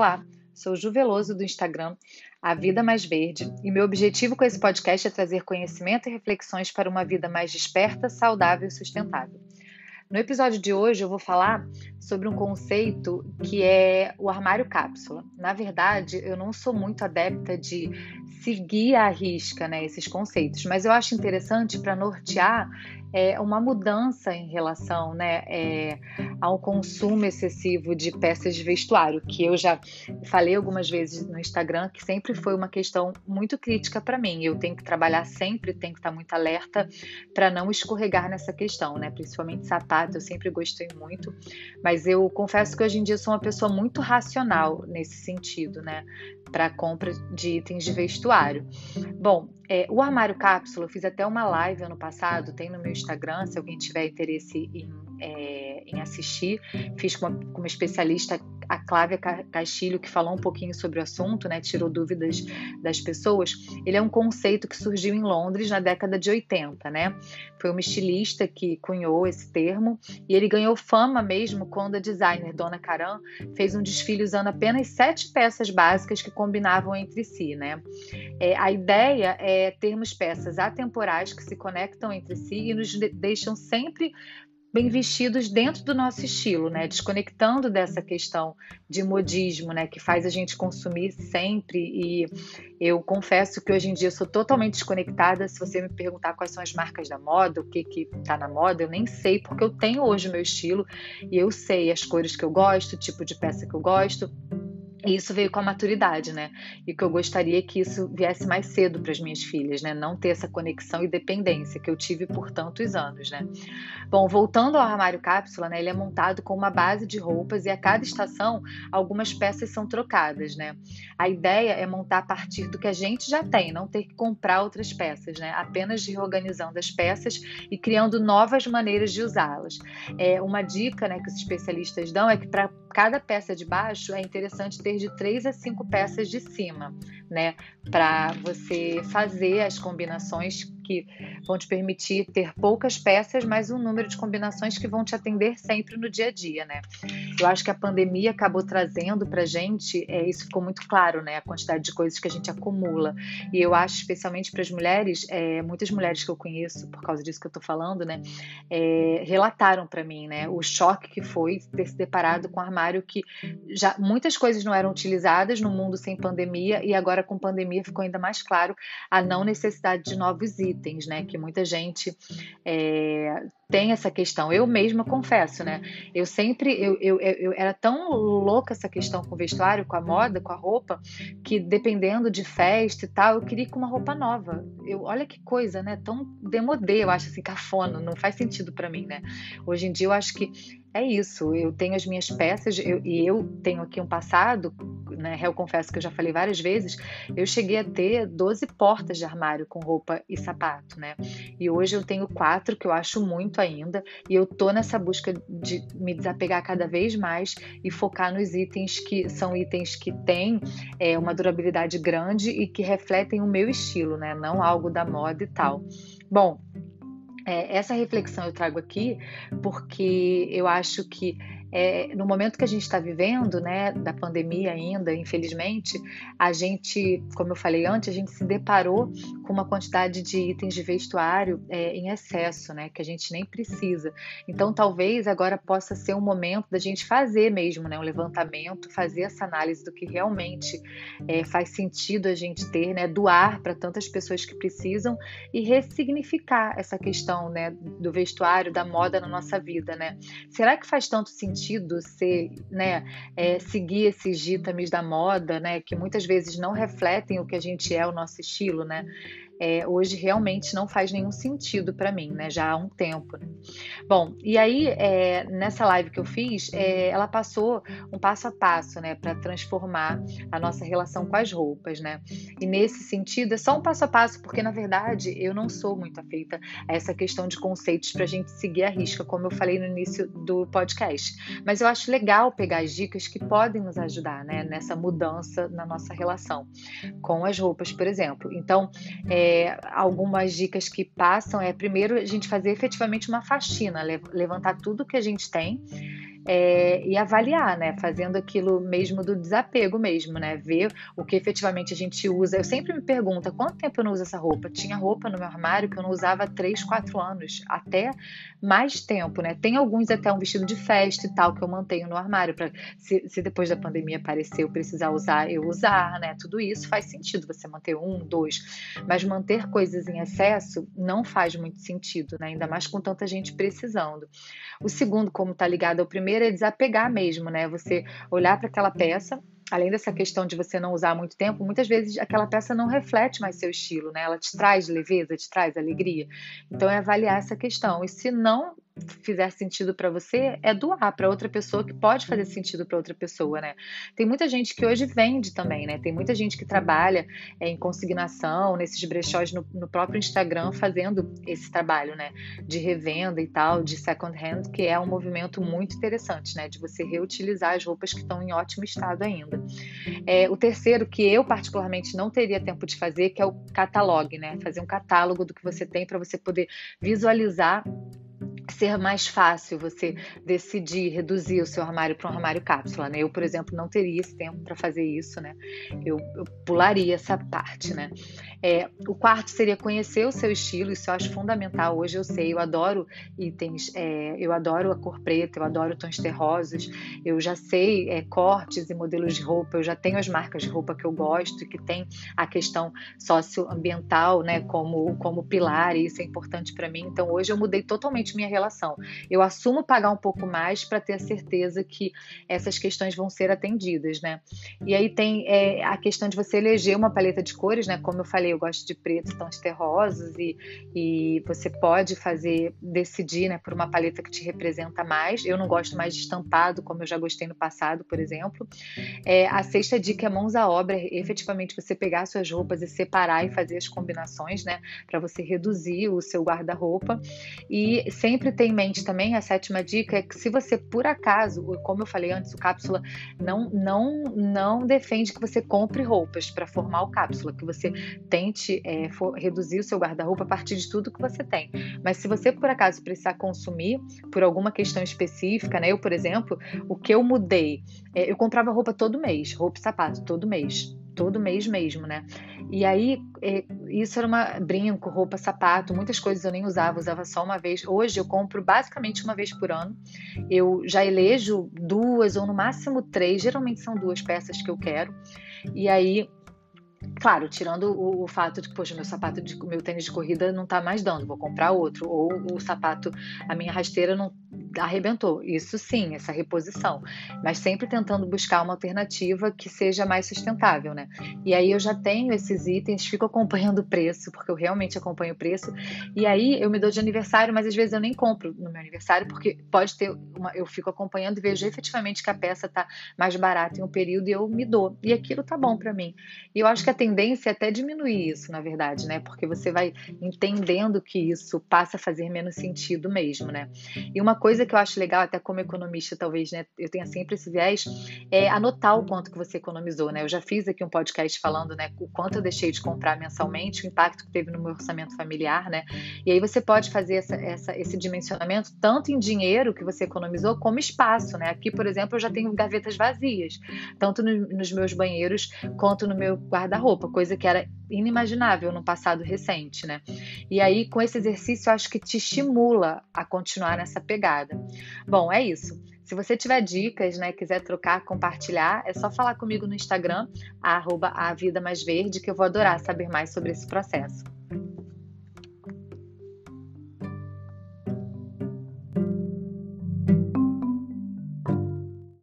Olá, sou Ju Veloso do Instagram A Vida Mais Verde e meu objetivo com esse podcast é trazer conhecimento e reflexões para uma vida mais desperta, saudável e sustentável. No episódio de hoje eu vou falar sobre um conceito que é o armário cápsula. Na verdade, eu não sou muito adepta de seguir à risca né, esses conceitos, mas eu acho interessante para nortear é, uma mudança em relação né, é, ao consumo excessivo de peças de vestuário, que eu já falei algumas vezes no Instagram, que sempre foi uma questão muito crítica para mim. Eu tenho que trabalhar sempre, tenho que estar muito alerta para não escorregar nessa questão, né? Principalmente sapato, eu sempre gostei muito, mas eu confesso que hoje em dia sou uma pessoa muito racional nesse sentido, né? Para compra de itens de vestuário. Bom, é, o armário cápsula, eu fiz até uma live ano passado, tem no meu Instagram, se alguém tiver interesse em, em assistir. Fiz com uma, com uma especialista, a Clávia Castilho, que falou um pouquinho sobre o assunto, né, tirou dúvidas das pessoas. Ele é um conceito que surgiu em Londres na década de 80, né? Foi uma estilista que cunhou esse termo e ele ganhou fama mesmo quando a designer Dona Karan fez um desfile usando apenas sete peças básicas que combinavam entre si, né? É, a ideia é, termos peças atemporais que se conectam entre si e nos deixam sempre bem vestidos dentro do nosso estilo, né? Desconectando dessa questão de modismo, né? Que faz a gente consumir sempre. E eu confesso que hoje em dia sou totalmente desconectada. Se você me perguntar quais são as marcas da moda, o que que tá na moda, eu nem sei, porque eu tenho hoje o meu estilo e eu sei as cores que eu gosto, o tipo de peça que eu gosto. E isso veio com a maturidade, né? E que eu gostaria é que isso viesse mais cedo para as minhas filhas, né? Não ter essa conexão e dependência que eu tive por tantos anos, né? Bom, voltando ao armário cápsula, né? Ele é montado com uma base de roupas e a cada estação algumas peças são trocadas, né? A ideia é montar a partir do que a gente já tem, não ter que comprar outras peças, né? Apenas reorganizando as peças e criando novas maneiras de usá-las. É uma dica, né, que os especialistas dão é que para cada peça de baixo é interessante ter de três a cinco peças de cima, né? Para você fazer as combinações que vão te permitir ter poucas peças, mas um número de combinações que vão te atender sempre no dia a dia, né? Eu acho que a pandemia acabou trazendo para gente, é, isso ficou muito claro, né? A quantidade de coisas que a gente acumula. E eu acho, especialmente para as mulheres, é, muitas mulheres que eu conheço, por causa disso que eu estou falando, né? É, relataram para mim, né? O choque que foi ter se deparado com um armário que já muitas coisas não eram utilizadas no mundo sem pandemia e agora com pandemia ficou ainda mais claro a não necessidade de novos itens itens, né? Que muita gente é, tem essa questão. Eu mesma confesso, né? Eu sempre, eu, eu, eu era tão louca essa questão com o vestuário, com a moda, com a roupa, que dependendo de festa e tal, eu queria com uma roupa nova. Eu, olha que coisa, né? Tão demodê, eu acho assim, cafona, não faz sentido para mim, né? Hoje em dia eu acho que é isso, eu tenho as minhas peças eu, e eu tenho aqui um passado, né? Eu confesso que eu já falei várias vezes, eu cheguei a ter 12 portas de armário com roupa e sapato, né? E hoje eu tenho quatro que eu acho muito ainda, e eu tô nessa busca de me desapegar cada vez mais e focar nos itens que são itens que têm é, uma durabilidade grande e que refletem o meu estilo, né? Não algo da moda e tal. Bom, é, essa reflexão eu trago aqui porque eu acho que é, no momento que a gente está vivendo, né, da pandemia ainda, infelizmente, a gente, como eu falei antes, a gente se deparou com uma quantidade de itens de vestuário é, em excesso, né, que a gente nem precisa. Então, talvez agora possa ser um momento da gente fazer mesmo, né, um levantamento, fazer essa análise do que realmente é, faz sentido a gente ter, né, doar para tantas pessoas que precisam e ressignificar essa questão, né, do vestuário, da moda na nossa vida, né. Será que faz tanto sentido sentido ser, né, é, seguir esses ditames da moda, né, que muitas vezes não refletem o que a gente é, o nosso estilo, né? É, hoje realmente não faz nenhum sentido para mim, né? Já há um tempo. Né? Bom, e aí é, nessa live que eu fiz, é, ela passou um passo a passo, né, para transformar a nossa relação com as roupas, né? E nesse sentido é só um passo a passo, porque na verdade eu não sou muito afeita a essa questão de conceitos para a gente seguir a risca, como eu falei no início do podcast. Mas eu acho legal pegar as dicas que podem nos ajudar, né, nessa mudança na nossa relação com as roupas, por exemplo. Então, é, algumas dicas que passam é primeiro a gente fazer efetivamente uma faxina, levantar tudo que a gente tem é, e avaliar, né? Fazendo aquilo mesmo do desapego mesmo, né? Ver o que efetivamente a gente usa. Eu sempre me pergunto, quanto tempo eu não uso essa roupa? Tinha roupa no meu armário que eu não usava há 3, 4 anos, até mais tempo, né? Tem alguns até um vestido de festa e tal que eu mantenho no armário para se, se, depois da pandemia aparecer eu precisar usar, eu usar, né? Tudo isso faz sentido você manter um, dois, mas manter coisas em excesso não faz muito sentido, né? Ainda mais com tanta gente precisando. O segundo, como está ligado ao primeiro, é desapegar mesmo, né? Você olhar para aquela peça além dessa questão de você não usar muito tempo, muitas vezes aquela peça não reflete mais seu estilo, né? Ela te traz leveza, te traz alegria. Então é avaliar essa questão. E se não fizer sentido para você, é doar para outra pessoa que pode fazer sentido para outra pessoa, né? Tem muita gente que hoje vende também, né? Tem muita gente que trabalha é, em consignação, nesses brechós no, no, próprio Instagram, fazendo esse trabalho, né? De revenda e tal, de second hand, que é um movimento muito interessante, né? De você reutilizar as roupas que estão em ótimo estado ainda. É, o terceiro, que eu particularmente não teria tempo de fazer, que é o catalog, né? Fazer um catálogo do que você tem para você poder visualizar ser mais fácil você decidir reduzir o seu armário para um armário cápsula, né? Eu, por exemplo, não teria esse tempo para fazer isso, né? Eu, eu, pularia essa parte, né? É, o quarto seria conhecer o seu estilo, isso eu acho fundamental. Hoje eu sei, eu adoro itens, é, eu adoro a cor preta, eu adoro tons terrosos, eu já sei é, cortes e modelos de roupa, eu já tenho as marcas de roupa que eu gosto, que tem a questão socioambiental, né, como, como pilar, e isso é importante para mim. Então hoje eu mudei totalmente minha relação. Eu assumo pagar um pouco mais para ter a certeza que essas questões vão ser atendidas, né? E aí tem é, a questão de você eleger uma paleta de cores, né? Como eu falei, eu gosto de preto, tons terrosos e, e você pode fazer, decidir, né, por uma paleta que te representa mais. Eu não gosto mais de estampado, como eu já gostei no passado, por exemplo. É, a sexta dica é mãos à obra, efetivamente você pegar suas roupas e separar e fazer as combinações, né, para você reduzir o seu guarda-roupa. E sempre ter em mente também a sétima dica é que se você por acaso, como eu falei antes, o cápsula não não não defende que você compre roupas para formar o cápsula, que você tente é, for, reduzir o seu guarda-roupa a partir de tudo que você tem. Mas se você por acaso precisar consumir por alguma questão específica, né? Eu, por exemplo, o que eu mudei, é, eu comprava roupa todo mês, roupa e sapato todo mês todo mês mesmo, né? E aí, é, isso era uma brinco, roupa, sapato, muitas coisas eu nem usava, usava só uma vez. Hoje eu compro basicamente uma vez por ano. Eu já elejo duas ou no máximo três, geralmente são duas peças que eu quero. E aí Claro, tirando o, o, fato de que, poxa, meu sapato de meu tênis de corrida não tá mais dando, vou comprar outro. Ou o sapato, a minha rasteira não arrebentou. Isso sim, essa reposição. Mas sempre tentando buscar uma alternativa que seja mais sustentável, né? E aí eu já tenho esses itens, fico acompanhando o preço, porque eu realmente acompanho o preço. E aí eu me dou de aniversário, mas às vezes eu nem compro no meu aniversário, porque pode ter uma, eu fico acompanhando e vejo efetivamente que a peça tá mais barata em um período e eu me dou. E aquilo tá bom para mim. E eu acho que a tendência é até diminuir isso, na verdade, né? Porque você vai entendendo que isso passa a fazer menos sentido mesmo, né? E uma coisa que eu acho legal, até como economista, talvez, né, eu tenha sempre esse viés, é anotar o quanto que você economizou, né? Eu já fiz aqui um podcast falando, né, o quanto eu deixei de comprar mensalmente, o impacto que teve no meu orçamento familiar, né? E aí você pode fazer essa, essa, esse dimensionamento tanto em dinheiro que você economizou, como espaço, né? Aqui, por exemplo, eu já tenho gavetas vazias, tanto no, nos meus banheiros quanto no meu guarda-roupa, coisa que era inimaginável no passado recente, né? E aí, com esse exercício, acho que te estimula a continuar nessa pegada. Bom, é isso. Se você tiver dicas, né, quiser trocar, compartilhar, é só falar comigo no Instagram, arroba a vida mais verde, que eu vou adorar saber mais sobre esse processo.